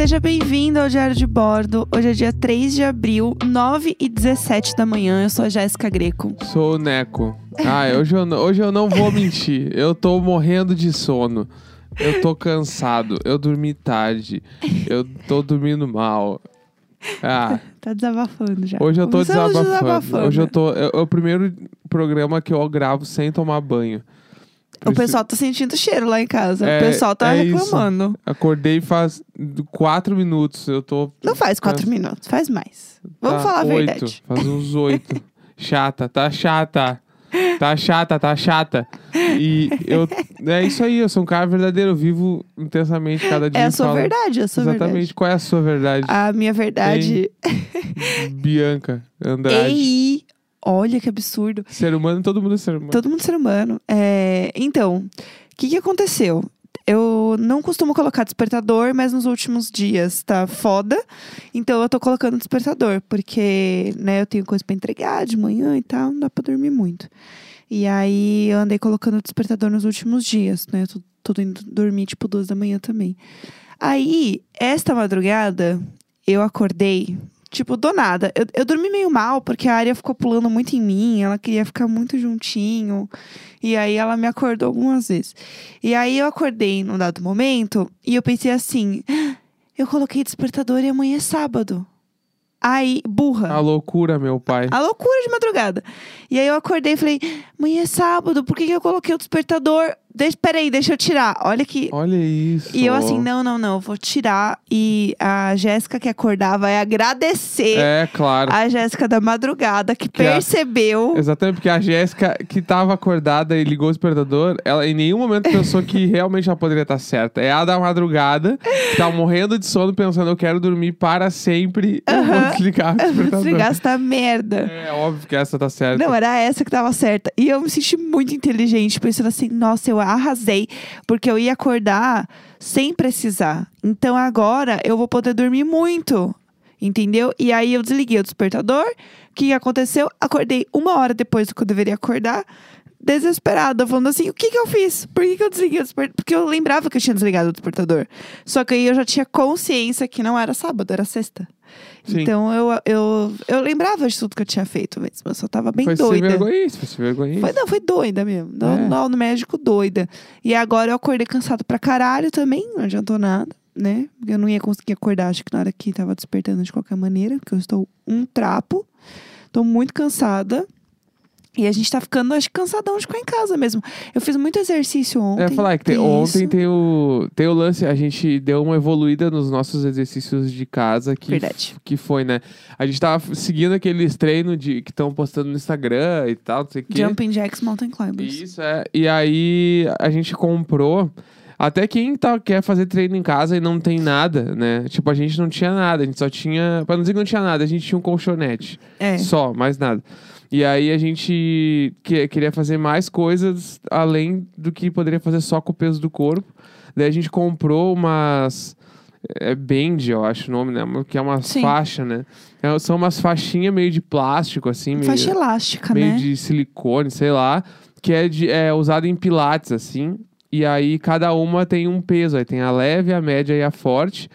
Seja bem-vindo ao Diário de Bordo. Hoje é dia 3 de abril, 9 e 17 da manhã. Eu sou a Jéssica Greco. Sou o Neco. Ah, hoje eu, não, hoje eu não vou mentir. Eu tô morrendo de sono. Eu tô cansado. Eu dormi tarde. Eu tô dormindo mal. Ah, Tá desabafando já. hoje eu tô desabafando. desabafando. Hoje eu tô. É, é o primeiro programa que eu gravo sem tomar banho. O pessoal tá sentindo cheiro lá em casa. É, o pessoal tá é isso. reclamando. Acordei faz quatro minutos. Eu tô. Não faz quatro Cansa- minutos, faz mais. Vamos Tá, falar a oito. verdade. Faz uns oito. chata, tá chata. Tá chata, tá chata. E eu. É isso aí, eu sou um cara verdadeiro. Eu vivo intensamente cada dia. É a sua falo- verdade, é a sua Exatamente. verdade. Qual é a sua verdade? A minha verdade. Bianca Andrade. Ei! Olha que absurdo. Ser humano, todo mundo é ser humano. Todo mundo ser humano. É, Então, o que, que aconteceu? Eu não costumo colocar despertador, mas nos últimos dias tá foda. Então eu tô colocando despertador, porque, né, eu tenho coisa pra entregar de manhã e tal, não dá pra dormir muito. E aí eu andei colocando despertador nos últimos dias, né? Eu tô, tô indo dormir tipo duas da manhã também. Aí, esta madrugada, eu acordei, tipo, do nada. Eu, eu dormi meio mal, porque a área ficou pulando muito em mim, ela queria ficar muito juntinho. E aí ela me acordou algumas vezes. E aí eu acordei num dado momento e eu pensei assim: "Ah, eu coloquei despertador e amanhã é sábado. Aí, burra. A loucura, meu pai. A loucura de madrugada. E aí eu acordei e falei, amanhã é sábado, por que, que eu coloquei o despertador? Deixa, peraí, deixa eu tirar. Olha que. Olha isso. E eu assim, não, não, não, eu vou tirar. E a Jéssica que acordar vai agradecer É, claro. a Jéssica da madrugada que Que a- percebeu. Exatamente, porque a Jéssica, que tava acordada e ligou o despertador, ela em nenhum momento pensou que realmente ela poderia estar certa. É a da madrugada, que tava morrendo de sono, pensando, eu quero dormir para sempre, eu vou desligar o despertador. Desligar essa merda. É óbvio que essa tá certa. Não, era essa que tava certa. E eu me senti muito inteligente, pensando assim, nossa, eu arrasei. Porque eu ia acordar sem precisar. Então agora eu vou poder dormir muito. Entendeu? E aí eu desliguei o despertador. O que aconteceu? Acordei uma hora depois do que eu deveria acordar. Desesperada, falando assim: o que que eu fiz? Por que, que eu desliguei o despertador? Porque eu lembrava que eu tinha desligado o despertador. Só que aí eu já tinha consciência que não era sábado, era sexta. Sim. Então eu, eu, eu lembrava de tudo que eu tinha feito mesmo. Eu só tava bem foi doida. isso, foi sem vergonha isso. Foi, não, foi doida mesmo. Não, É. não, no médico, doida. E agora eu acordei cansado pra caralho também, não adiantou nada, né? Eu não ia conseguir acordar, acho que na hora que tava despertando de qualquer maneira, porque eu estou um trapo. Tô muito cansada. E a gente tá ficando, acho que cansadão de ficar em casa mesmo. Eu fiz muito exercício ontem. É, falar que tem- tem ontem tem o, tem o lance, a gente deu uma evoluída nos nossos exercícios de casa, que, Verdade. que foi, né? A gente tava seguindo aqueles treinos de, que estão postando no Instagram e tal, não sei o quê. Jumping Jacks Mountain Climbers. Isso, é. E aí a gente comprou. Até quem tá, quer fazer treino em casa e não tem nada, né? Tipo, a gente não tinha nada, a gente só tinha. Pra não dizer que não tinha nada, a gente tinha um colchonete. É. Só, mais nada. E aí a gente que- queria fazer mais coisas além do que poderia fazer só com o peso do corpo. Daí a gente comprou umas. É band, eu acho o nome, né? Que é umas Sim. faixas, né? É, São umas faixinhas meio de plástico, assim. meio Faixa elástica, meio né? de silicone, sei lá, que é, de, é usado em pilates, assim. E aí cada uma tem um peso. Aí tem a leve, a média e a forte.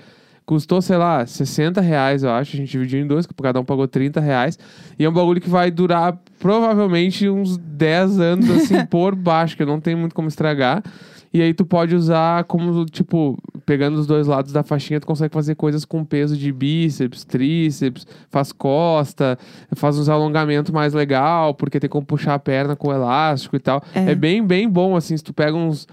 Custou, sei lá, 60 reais, eu acho. A gente dividiu em dois, que cada um pagou 30 reais. E é um bagulho que vai durar provavelmente uns 10 anos, assim, por baixo, que não tem muito como estragar. E aí tu pode usar como, tipo, pegando os dois lados da faixinha, tu consegue fazer coisas com peso de bíceps, tríceps, faz costa, faz uns alongamentos mais legal, porque tem como puxar a perna com elástico e tal. É. É, bem, bem bom, assim, se tu pega uns...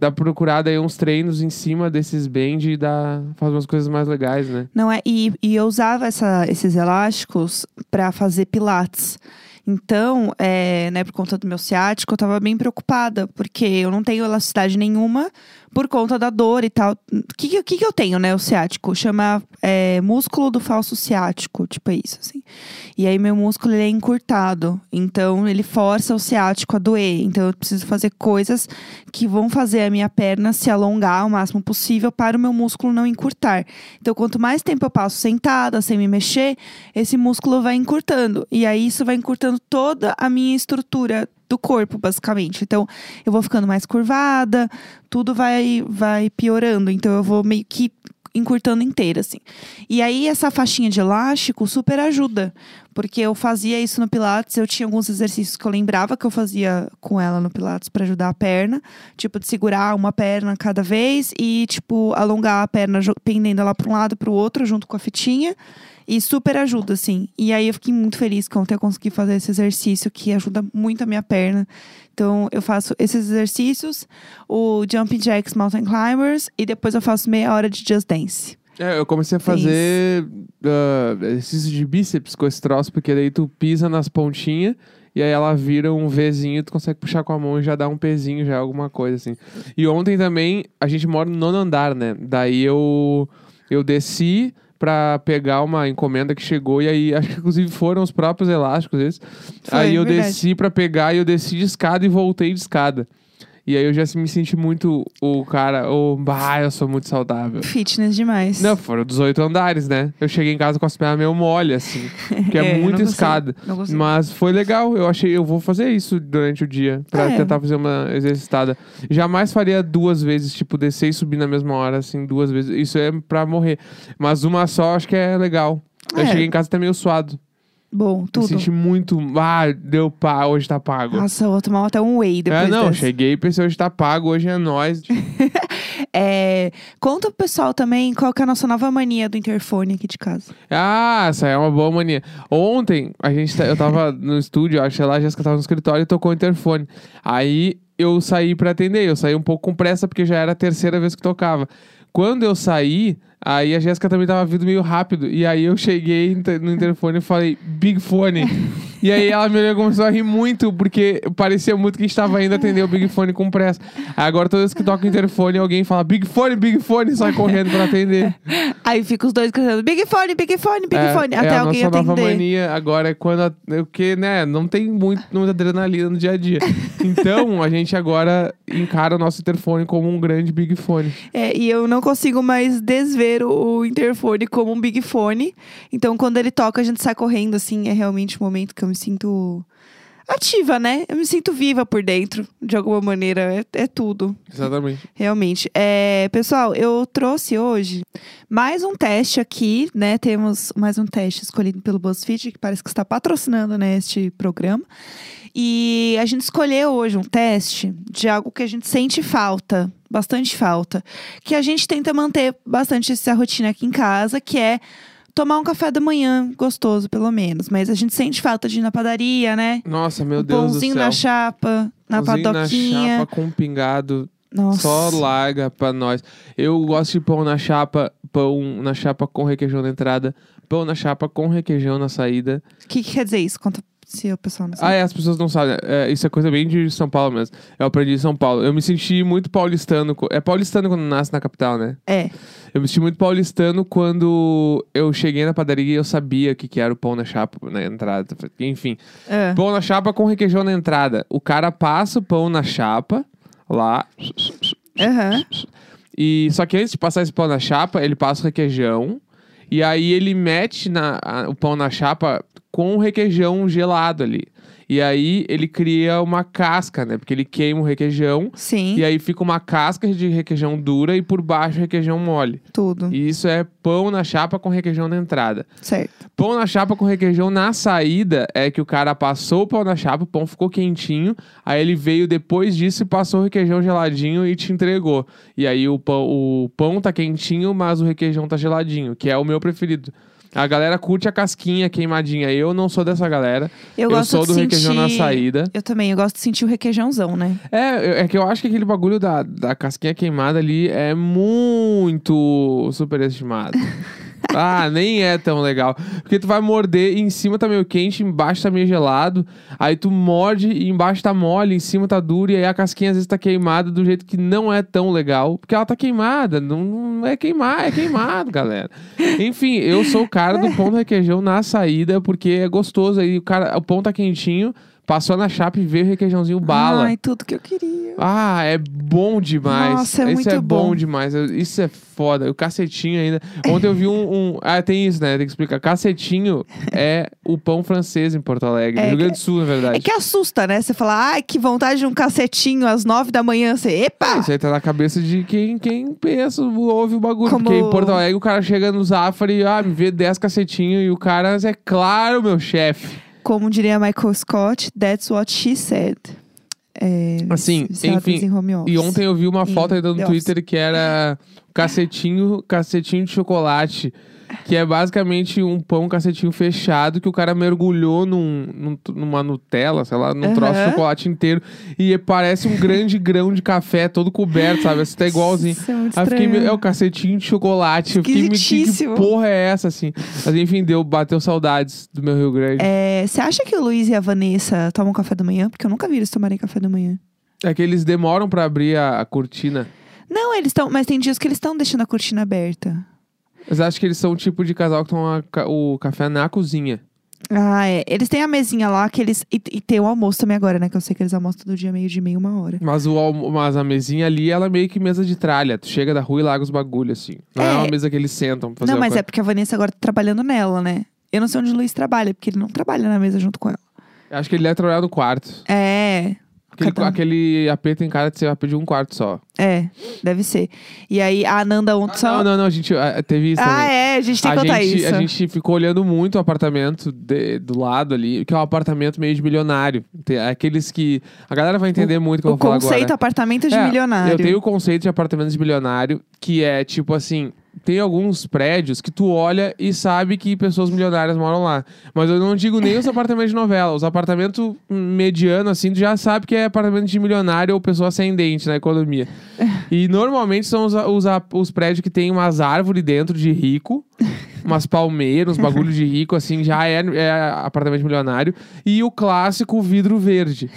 Dá pra procurar daí uns treinos em cima desses band e dá, faz umas coisas mais legais, né? Não é? E, e eu usava essa- esses elásticos pra fazer pilates. Então, é, né, por conta do meu ciático, eu tava bem preocupada, porque eu não tenho elasticidade nenhuma por conta da dor e tal. O que, que, que eu tenho, né, o ciático? Chama é, músculo do falso ciático, tipo é isso, assim. E aí, meu músculo, ele é encurtado. Então, ele força o ciático a doer. Então, eu preciso fazer coisas que vão fazer a minha perna se alongar o máximo possível para o meu músculo não encurtar. Então, quanto mais tempo eu passo sentada, sem me mexer, esse músculo vai encurtando. E aí, isso vai encurtando toda a minha estrutura do corpo, basicamente. Então, eu vou ficando mais curvada, tudo vai, vai piorando. Então, eu vou meio que encurtando inteira, assim. E aí, essa faixinha de elástico super ajuda. Porque eu fazia isso no Pilates, eu tinha alguns exercícios que eu lembrava que eu fazia com ela no Pilates para ajudar a perna. Tipo, de segurar uma perna cada vez e, tipo, alongar a perna pendendo ela para um lado para o outro, junto com a fitinha. E super ajuda, assim. E aí eu fiquei muito feliz que ontem eu consegui fazer esse exercício que ajuda muito a minha perna. Então eu faço esses exercícios, o Jumping Jacks Mountain Climbers, e depois eu faço meia hora de Just Dance. É, eu comecei a fazer ah, exercício de bíceps com esse troço, porque daí tu pisa nas pontinhas e aí ela vira um Vzinho, tu consegue puxar com a mão e já dá um pezinho, já é alguma coisa assim. E ontem também, a gente mora no nono andar, né? Daí eu, eu desci pra pegar uma encomenda que chegou e aí, acho que inclusive foram os próprios elásticos esses. Foi, aí eu verdade. desci pra pegar e eu desci de escada e voltei de escada. E aí eu já me senti muito o cara, o bah, eu sou muito saudável. Fitness demais. Não, foram 18 andares, né? Eu cheguei em casa com as pernas meio mole, assim. Porque é, É, eu muita escada. Mas foi legal. Eu achei, eu vou fazer isso durante o dia. Pra É. tentar fazer uma exercitada. Jamais faria duas vezes, tipo, descer e subir na mesma hora, assim, duas vezes. Isso é pra morrer. Mas uma só, acho que é legal. Eu É. cheguei em casa até meio suado. Bom, Me tudo. senti muito. Ah, deu pá, hoje tá pago. Nossa, eu vou tomar até um whey depois é, não, dessa. cheguei e pensei, hoje tá pago, hoje é nóis. É, conta pro pessoal também qual que é a nossa nova mania do interfone aqui de casa. Ah, essa é uma boa mania. Ontem, a gente, tá- eu tava no estúdio, acho que lá, a Jéssica tava no escritório e tocou o interfone. Aí eu saí pra atender, eu saí um pouco com pressa porque já era a terceira vez que tocava. Quando eu saí, aí a Jéssica também tava vindo meio rápido. E aí eu cheguei no interfone e falei, Big Fone. e aí ela me olhou e começou a rir muito, porque parecia muito que a gente tava indo atender o Big Fone com pressa. Agora toda vez que toca o interfone, alguém fala Big Fone, Big Fone, e sai correndo pra atender. Aí fica os dois gritando, Big Fone, Big Fone, Big É, Fone, é até a alguém nossa nova mania agora é quando a, é porque né não tem muito muita adrenalina no dia a dia então a gente agora encara o nosso interfone como um grande big fone É, e eu não consigo mais desver o interfone como um Big Fone. Então, quando ele toca, a gente sai correndo, assim. É realmente um momento que eu me sinto ativa, né? Eu me sinto viva por dentro, de alguma maneira. É, é tudo. exatamente Realmente. É, pessoal, eu trouxe hoje mais um teste aqui, né? Temos mais um teste escolhido pelo BuzzFeed, que parece que está patrocinando né, este programa. E a gente escolheu hoje um teste de algo que a gente sente falta, bastante falta, que a gente tenta manter bastante essa rotina aqui em casa, que é tomar um café da manhã gostoso, pelo menos. Mas a gente sente falta de ir na padaria, né? nossa meu o deus do pãozinho céu na chapa, na Pãozinho padoquinha. na chapa com pingado Nossa. só larga pra nós eu gosto de pão na chapa pão na chapa com requeijão na entrada pão na chapa com requeijão na saída O que, que quer dizer isso? Conta se o pessoal não Ah, sabe. é, as pessoas não sabem. É, isso é coisa bem de São Paulo mesmo. Eu aprendi em São Paulo. Eu me senti muito paulistano. É paulistano quando nasce na capital, né? É. Eu me senti muito paulistano quando eu cheguei na padaria e eu sabia o que, que era o pão na chapa na entrada. Enfim, É. pão na chapa com requeijão na entrada. O cara passa o pão na chapa lá. Aham. E só que antes de passar esse pão na chapa, ele passa o requeijão. E aí ele mete na- a- o pão na chapa com requeijão gelado ali. E aí ele cria uma casca, né? Porque ele queima o requeijão. Sim, E aí fica uma casca de requeijão dura e por baixo requeijão mole. tudo. E isso é pão na chapa com requeijão na entrada. Certo. Pão na chapa com requeijão na saída é que o cara passou o pão na chapa, o pão ficou quentinho, aí ele veio depois disso e passou o requeijão geladinho e te entregou. E aí o pão, o pão tá quentinho, mas o requeijão tá geladinho, que é o meu preferido. A galera curte a casquinha queimadinha. Eu não sou dessa galera. Eu, Eu, gosto sou do de requeijão na sentir- saída. Eu também, eu gosto de sentir o requeijãozão, né? É, é que eu acho que aquele bagulho da, da casquinha queimada ali é muito superestimado. ah, nem é tão legal. Porque tu vai morder e em cima tá meio quente, embaixo tá meio gelado. Aí tu morde e embaixo tá mole, em cima tá duro. E aí a casquinha às vezes tá queimada do jeito que não é tão legal. Porque ela tá queimada. Não, não é queimar, é queimado, galera. Enfim, eu sou o cara do pão requeijão na saída, porque é gostoso. Aí o, cara, o pão tá quentinho. Passou na chapa e veio o requeijãozinho bala. Ai, tudo que eu queria. Ah, é bom demais. Nossa, é Isso muito é bom, bom. demais. Isso é foda. O cacetinho ainda. Ontem eu vi um, um- Ah, tem isso, né? Tem que explicar. Cacetinho é o pão francês em Porto Alegre. É no Rio Grande do Sul, na verdade. É que assusta, né? Você fala, ai, que vontade de um cacetinho às nove da manhã. Você, epa! Isso aí tá na cabeça de quem, quem pensa, ouve o bagulho. Como- Porque em Porto Alegre o cara chega no Zafari, ah, me vê 10 cacetinhos e o cara, é claro, meu chefe. Como diria Michael Scott, that's what she said. É, Assim, enfim, office. E ontem eu vi uma Em foto ainda no Twitter que era cacetinho, cacetinho de chocolate. Que é basicamente um pão cacetinho fechado que o cara mergulhou num, num- numa Nutella, sei lá, num troço de chocolate inteiro. E parece um grande grão de café todo coberto, sabe? Assim, tá igualzinho. Isso é fiquei, é o cacetinho de chocolate. Eu fiquei, me- que, porra é essa, assim? Mas enfim, deu, bateu saudades do meu Rio Grande. É, Você acha que o Luiz e a Vanessa tomam café da manhã? Porque eu nunca vi eles tomarem café da manhã. É que eles demoram pra abrir a, a cortina. Não, eles estão. Mas tem dias que eles estão deixando a cortina aberta. Mas acho que eles são o tipo de casal que toma o café na cozinha. Ah, é. Eles têm a mesinha lá que eles. E, e tem o almoço também agora, né? Que eu sei que eles almoçam todo dia, meio de meia, uma hora. Mas, o, almo- mas a mesinha ali, ela é meio que mesa de tralha. Tu chega da rua e larga os bagulhos, assim. Não é, É. uma mesa que eles sentam pra fazer não, mas coisa. é porque a Vanessa agora tá trabalhando nela, né? Eu não sei onde o Luiz trabalha, porque ele não trabalha na mesa junto com ela. Acho que ele deve trabalhar no quarto. É. Aquele, Cada- aquele AP tem cara de ser AP de um quarto só. É, deve ser. E aí a Ananda ontem só. Não, não, não, a gente ah, teve isso Ah, também. é, a gente tem que a contar gente, isso. a gente ficou olhando muito o apartamento de- do lado ali, que é um apartamento meio de milionário. Tem aqueles que. A galera vai entender muito o que eu o vou falar conceito agora. apartamento de É, milionário. Eu tenho o conceito de apartamento de milionário, que é tipo assim. Tem alguns prédios que tu olha e sabe que pessoas milionárias moram lá. Mas eu não digo nem os apartamentos de novela. Os apartamentos mediano, assim, tu já sabe que é apartamento de milionário ou pessoa ascendente na economia. E normalmente são os, os, os prédios que tem umas árvores dentro de rico, umas palmeiras, uns bagulho de rico, assim, já é, é apartamento milionário. E o clássico vidro verde.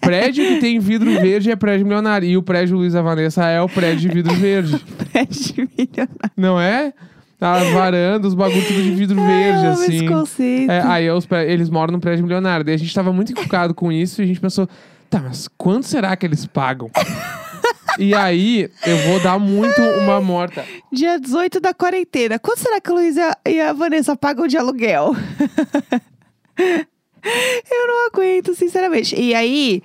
prédio que tem vidro verde é prédio milionário. E o prédio Luiz e Vanessa é o prédio de vidro verde. Prédio milionário. Não é? As varandas, os bagulhos tudo de vidro verde, eu amo assim. esse conceito. É, aí é os eles moram num prédio milionário. Daí a gente tava muito encucado com isso e a gente pensou, tá, mas quanto será que eles pagam? E aí, eu vou dar muito uma morta. Dia 18 da quarentena. Quanto será que o Luiz e a, e a Vanessa pagam de aluguel? eu não aguento, sinceramente. E aí,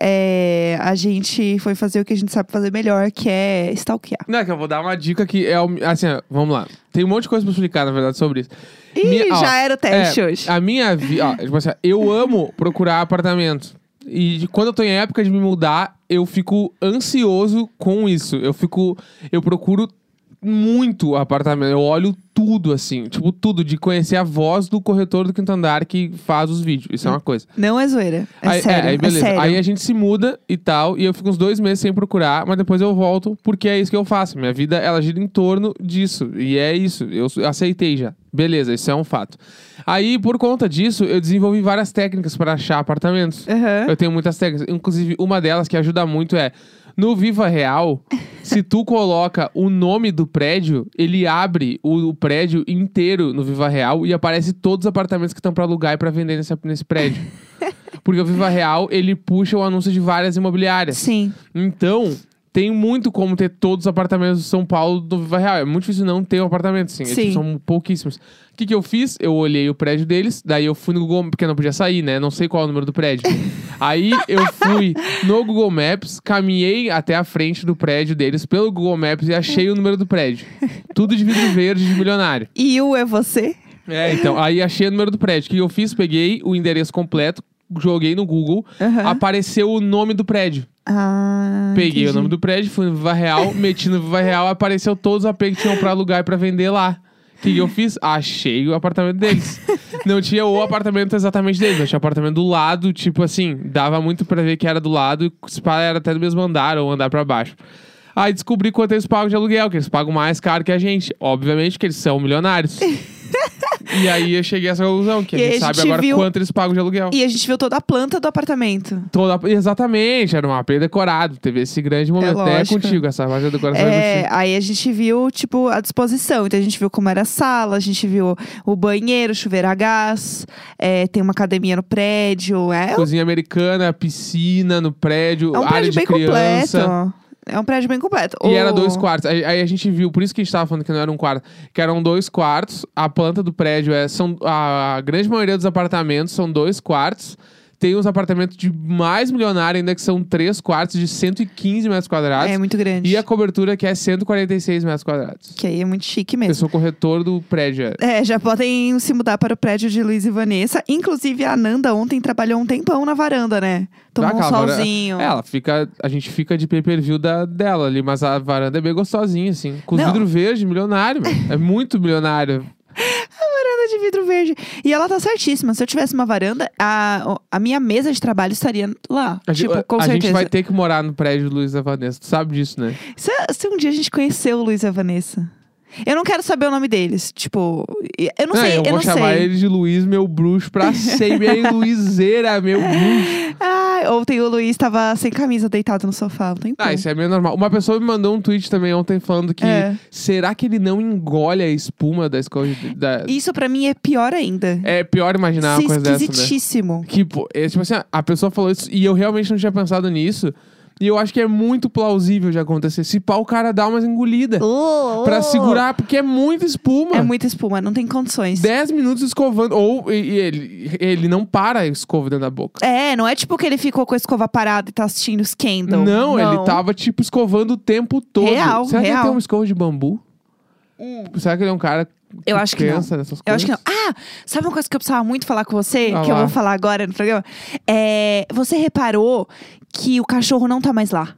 é, a gente foi fazer o que a gente sabe fazer melhor, que é stalkear. Não, é que eu vou dar uma dica que é assim, ó, vamos lá. Tem um monte de coisa pra explicar, na verdade, sobre isso. Ih, Minha- ó, já era o teste É, hoje. A minha vida. Tipo assim, eu amo procurar apartamento. E quando eu tô em época de me mudar, eu fico ansioso com isso. Eu fico. Eu procuro muito apartamento. Eu olho tudo, assim. Tipo, tudo. De conhecer a voz do corretor do quinto andar que faz os vídeos. Isso é uma coisa. Não é zoeira. É aí, sério. aí, beleza. É sério. Aí a gente se muda e tal, e eu fico uns dois meses sem procurar, mas depois eu volto, porque é isso que eu faço. Minha vida, ela gira em torno disso. E é isso. Eu aceitei já. Beleza, isso é um fato. Aí, por conta disso, eu desenvolvi várias técnicas para achar apartamentos. Aham. Eu tenho muitas técnicas. Inclusive, uma delas que ajuda muito é. No Viva Real, se tu coloca o nome do prédio, ele abre o, o prédio inteiro no Viva Real e aparece todos os apartamentos que estão para alugar e para vender nesse, nesse prédio. Porque o Viva Real, ele puxa o anúncio de várias imobiliárias. Sim. Então, tem muito como ter todos os apartamentos de São Paulo do Viva Real. É muito difícil não ter um apartamento, assim. É, Sim. tipo, são pouquíssimos. O que, que eu fiz? Eu olhei o prédio deles, daí eu fui no Google, porque não podia sair, né? Não sei qual é o número do prédio. Aí eu fui no Google Maps, caminhei até a frente do prédio deles pelo Google Maps e achei o número do prédio. Tudo de vidro verde de milionário. E o é você? É, então, aí achei o número do prédio. O que eu fiz? Peguei o endereço completo, joguei no Google, Aham. apareceu o nome do prédio. Ah. Peguei o nome do prédio, fui no Viva Real, meti no Viva Real, apareceu todos os AP que tinham pra alugar e pra vender lá. O que que eu fiz? Achei o apartamento deles. Não tinha o apartamento exatamente deles, mas tinha o apartamento do lado, tipo assim, dava muito pra ver que era do lado e se era até do mesmo andar ou andar pra baixo. Aí descobri quanto eles pagam de aluguel, que eles pagam mais caro que a gente. Obviamente que eles são milionários. E aí eu cheguei a essa conclusão, que a E gente a sabe gente agora viu- quanto eles pagam de aluguel. E a gente viu toda a planta do apartamento. Toda... Exatamente, era um AP decorado. Teve esse grande momento. É, lógico. contigo, essa parte da decoração é, É, contigo. aí a gente viu, tipo, a disposição. Então a gente viu como era a sala, a gente viu o banheiro, chuveiro a gás, é, tem uma academia no prédio. É, Cozinha americana, piscina no prédio, é um área prédio de bem criança. completo. É um prédio bem completo. E O- era dois quartos. Aí, aí a gente viu, por isso que a gente tava falando que não era um quarto, que eram dois quartos. A planta do prédio é. São, a grande maioria dos apartamentos são dois quartos. Tem uns apartamentos de mais milionário ainda, que são três quartos de 115 metros quadrados. É muito grande. E a cobertura que é 146 metros quadrados. Que aí é muito chique Eu mesmo. sou corretor do prédio. é. Já podem se mudar para o prédio de Luiz e Vanessa. Inclusive, a Nanda ontem trabalhou um tempão na varanda, né? Tomou um Aquela varanda- solzinho. É, ela fica. A gente fica de pay per view da, dela ali, mas a varanda é bem gostosinha, assim. Com Não. vidro verde, milionário. É muito milionário. Vidro verde. E ela tá certíssima. Se eu tivesse uma varanda, a, a minha mesa de trabalho estaria lá. A, gente- tipo, com a certeza. gente vai ter que morar no prédio do Luiz Vanessa. Tu sabe disso, né? Se, se um dia a gente conheceu o Luiz Vanessa. Eu não quero saber o nome deles. Tipo, eu não sei, eu eu, vou não chamar sei. ele de Luiz, meu bruxo, pra sempre. Aí, Luizeira, meu bruxo. Ah, ontem o Luiz tava sem camisa, deitado no sofá. Tempão. Ah, isso é meio normal. Uma pessoa me mandou um tweet também ontem falando que É. será que ele não engole a espuma da escola de- da... Isso pra mim é pior ainda. É pior imaginar Isso uma é coisa dessa, né? Que, é, tipo assim, a pessoa falou isso e eu realmente não tinha pensado nisso. E eu acho que é muito plausível de acontecer. Se pá, o cara dá umas engolidas pra segurar, porque é muita espuma. É muita espuma, não tem condições. 10 minutos escovando. Ou e- e ele, ele não para a escova dentro da boca. É, não é tipo que ele ficou com a escova parada e tá assistindo Scandal. Não, ele tava, tipo, escovando o tempo todo. Real, Será que ele real. tem uma escova de bambu? Será que ele é um cara Eu acho que não. pensa nessas Eu coisas? acho que não. Ah, sabe uma coisa que eu precisava muito falar com você? Ah que eu lá. vou falar agora no programa? É, você reparou que o cachorro não tá mais lá?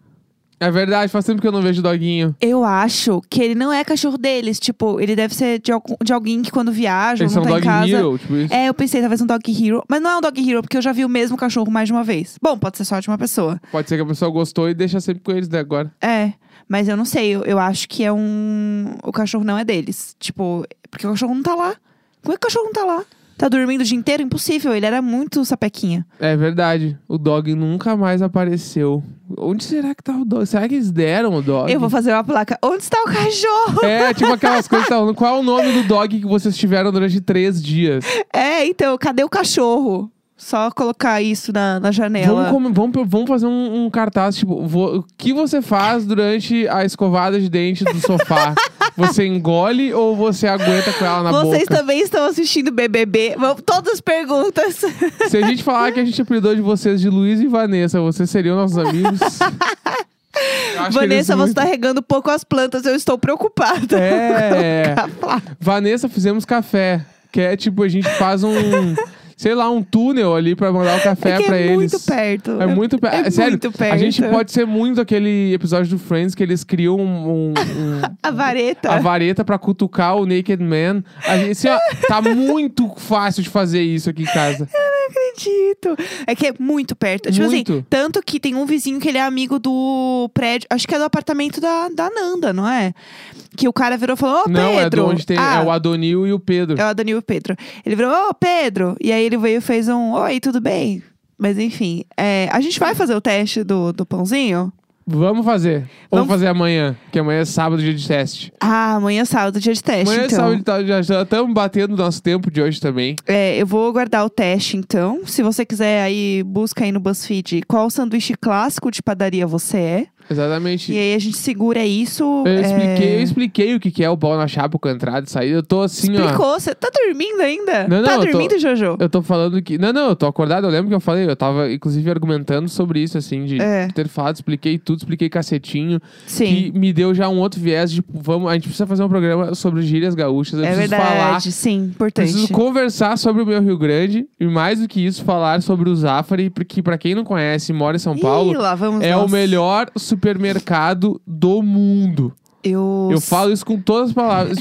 É verdade, faz tempo que eu não vejo o doguinho. Eu acho que ele não é cachorro deles. Tipo, ele deve ser de, algum- de alguém que quando viaja ou Eles não são tá em dog casa. hero, tipo isso. É, eu pensei talvez um dog hero. Mas não é um dog hero, porque eu já vi o mesmo cachorro mais de uma vez. Bom, pode ser só de uma pessoa. Pode ser que a pessoa gostou e deixa sempre com eles né, agora. É, mas eu não sei. Eu, eu acho que é um. O cachorro não é deles. Tipo, porque o cachorro não tá lá. Como é que o cachorro não tá lá? Tá dormindo o dia inteiro? Impossível. Ele era muito sapequinha. É verdade. O dog nunca mais apareceu. Onde será que tá o dog? Será que eles deram o dog? Eu vou fazer uma placa. Onde está o cachorro? É, tipo aquelas coisas que tá falando. Qual é o nome do dog que vocês tiveram durante três dias? É, então, cadê o cachorro? Só colocar isso na, na janela. Vamos, vamos, vamos fazer um, um cartaz, tipo, vo- o que você faz durante a escovada de dente do sofá? você engole ou você aguenta com ela na Vocês boca? também estão assistindo BBB? Todas as perguntas. Se a gente falar que a gente apelidou de vocês de Luiz e Vanessa, vocês seriam nossos amigos? Vanessa, você muito- tá regando pouco as plantas. Eu estou preocupada. É. Vanessa, fizemos café. Que é tipo, a gente faz um, sei lá, um túnel ali pra mandar o café é pra é eles. muito perto. É muito perto. É Sério, muito perto. a gente pode ser muito aquele episódio do Friends que eles criam um, um- um- A vareta. a vareta pra cutucar o Naked Man. A gente, assim, ó, tá muito fácil de fazer isso aqui em casa. Acredito. É que é muito perto. Tipo Muito. assim, tanto que tem um vizinho que ele é amigo do prédio. Acho que é do apartamento da, da Nanda, não é? Que o cara virou e falou: Ô, Pedro. Não, é de onde tem. Ah, É o Adonil e o Pedro. é o Danilo Pedro. Ele virou: Ô, Pedro. E aí ele veio e fez um: Oi, tudo bem? Mas enfim, é, a gente vai fazer o teste do, do pãozinho? Vamos fazer. Vamos Vamos- fazer amanhã, que amanhã é sábado, dia de teste. Ah, amanhã é sábado, dia de teste. Amanhã é então. sábado, tá- já estamos batendo o nosso tempo de hoje também. É, eu vou guardar o teste, então. Se você quiser aí, busca aí no BuzzFeed qual sanduíche clássico de padaria você é. Exatamente. E aí a gente segura isso. Eu é, expliquei, eu expliquei o que é o pau na chapa com a entrada e saída. Eu tô assim, ó. Explicou. Você tá dormindo ainda? Não, não, tá eu tô- dormindo, Jojo? Eu tô falando que. Não, não, eu tô acordado. Eu lembro que eu falei. Eu tava, inclusive, argumentando sobre isso, assim, de É. ter falado, expliquei tudo, expliquei cacetinho. Sim. Que me deu já um outro viés de. Vamos, a gente precisa fazer um programa sobre gírias gaúchas. Eu É preciso verdade, falar. sim, importante. Preciso conversar sobre o meu Rio Grande e, mais do que isso, falar sobre o Zafari, porque, pra quem não conhece e mora em São Paulo, Ih, é nós. o melhor supermercado do mundo. Eu, Eu falo isso com todas as palavras.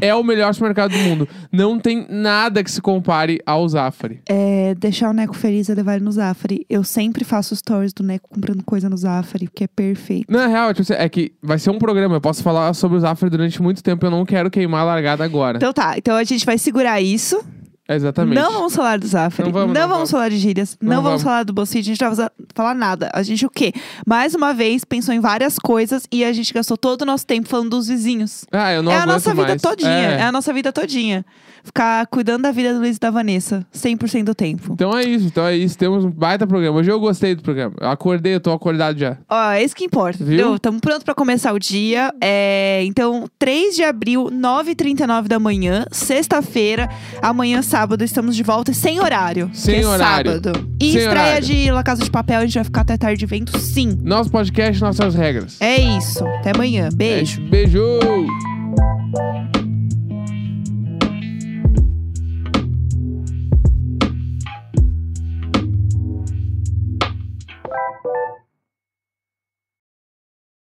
É o melhor supermercado do mundo. Não tem nada que se compare ao Zafari. É, deixar o Neco feliz é levar ele no Zafari. Eu sempre faço stories do Neco comprando coisa no Zafari, porque é perfeito. Na real, tipo, é que vai ser um programa. Eu posso falar sobre o Zafari durante muito tempo. Eu não quero queimar a largada agora. Então tá, então a gente vai segurar isso. Exatamente. Não vamos falar do Zafari. Não vamos, não vamos. falar de gírias. Não, Não vamos vamos. falar do BuzzFeed. A gente não vai falar nada. A gente o quê? Mais uma vez pensou em várias coisas e a gente gastou todo o nosso tempo falando dos vizinhos. Ah, eu não é a nossa vida mais. todinha. É. É. a nossa vida todinha. Ficar cuidando da vida do Luiz e da Vanessa. 100% do tempo. Então é isso, então é isso. Temos um baita programa. Hoje eu gostei do programa. Eu acordei, eu tô acordado já. Ó, é isso que importa, Viu? Estamos prontos pra começar o dia. É, então, 3 de abril, 9h39 da manhã, sexta-feira. Amanhã, sábado, estamos de volta sem horário. Sem é horário. sábado. E Sem estreia horário. de La Casa de Papel, a gente vai ficar até tarde de vento, sim. Nosso podcast, nossas regras. É isso. Até amanhã. Beijo. É, beijo!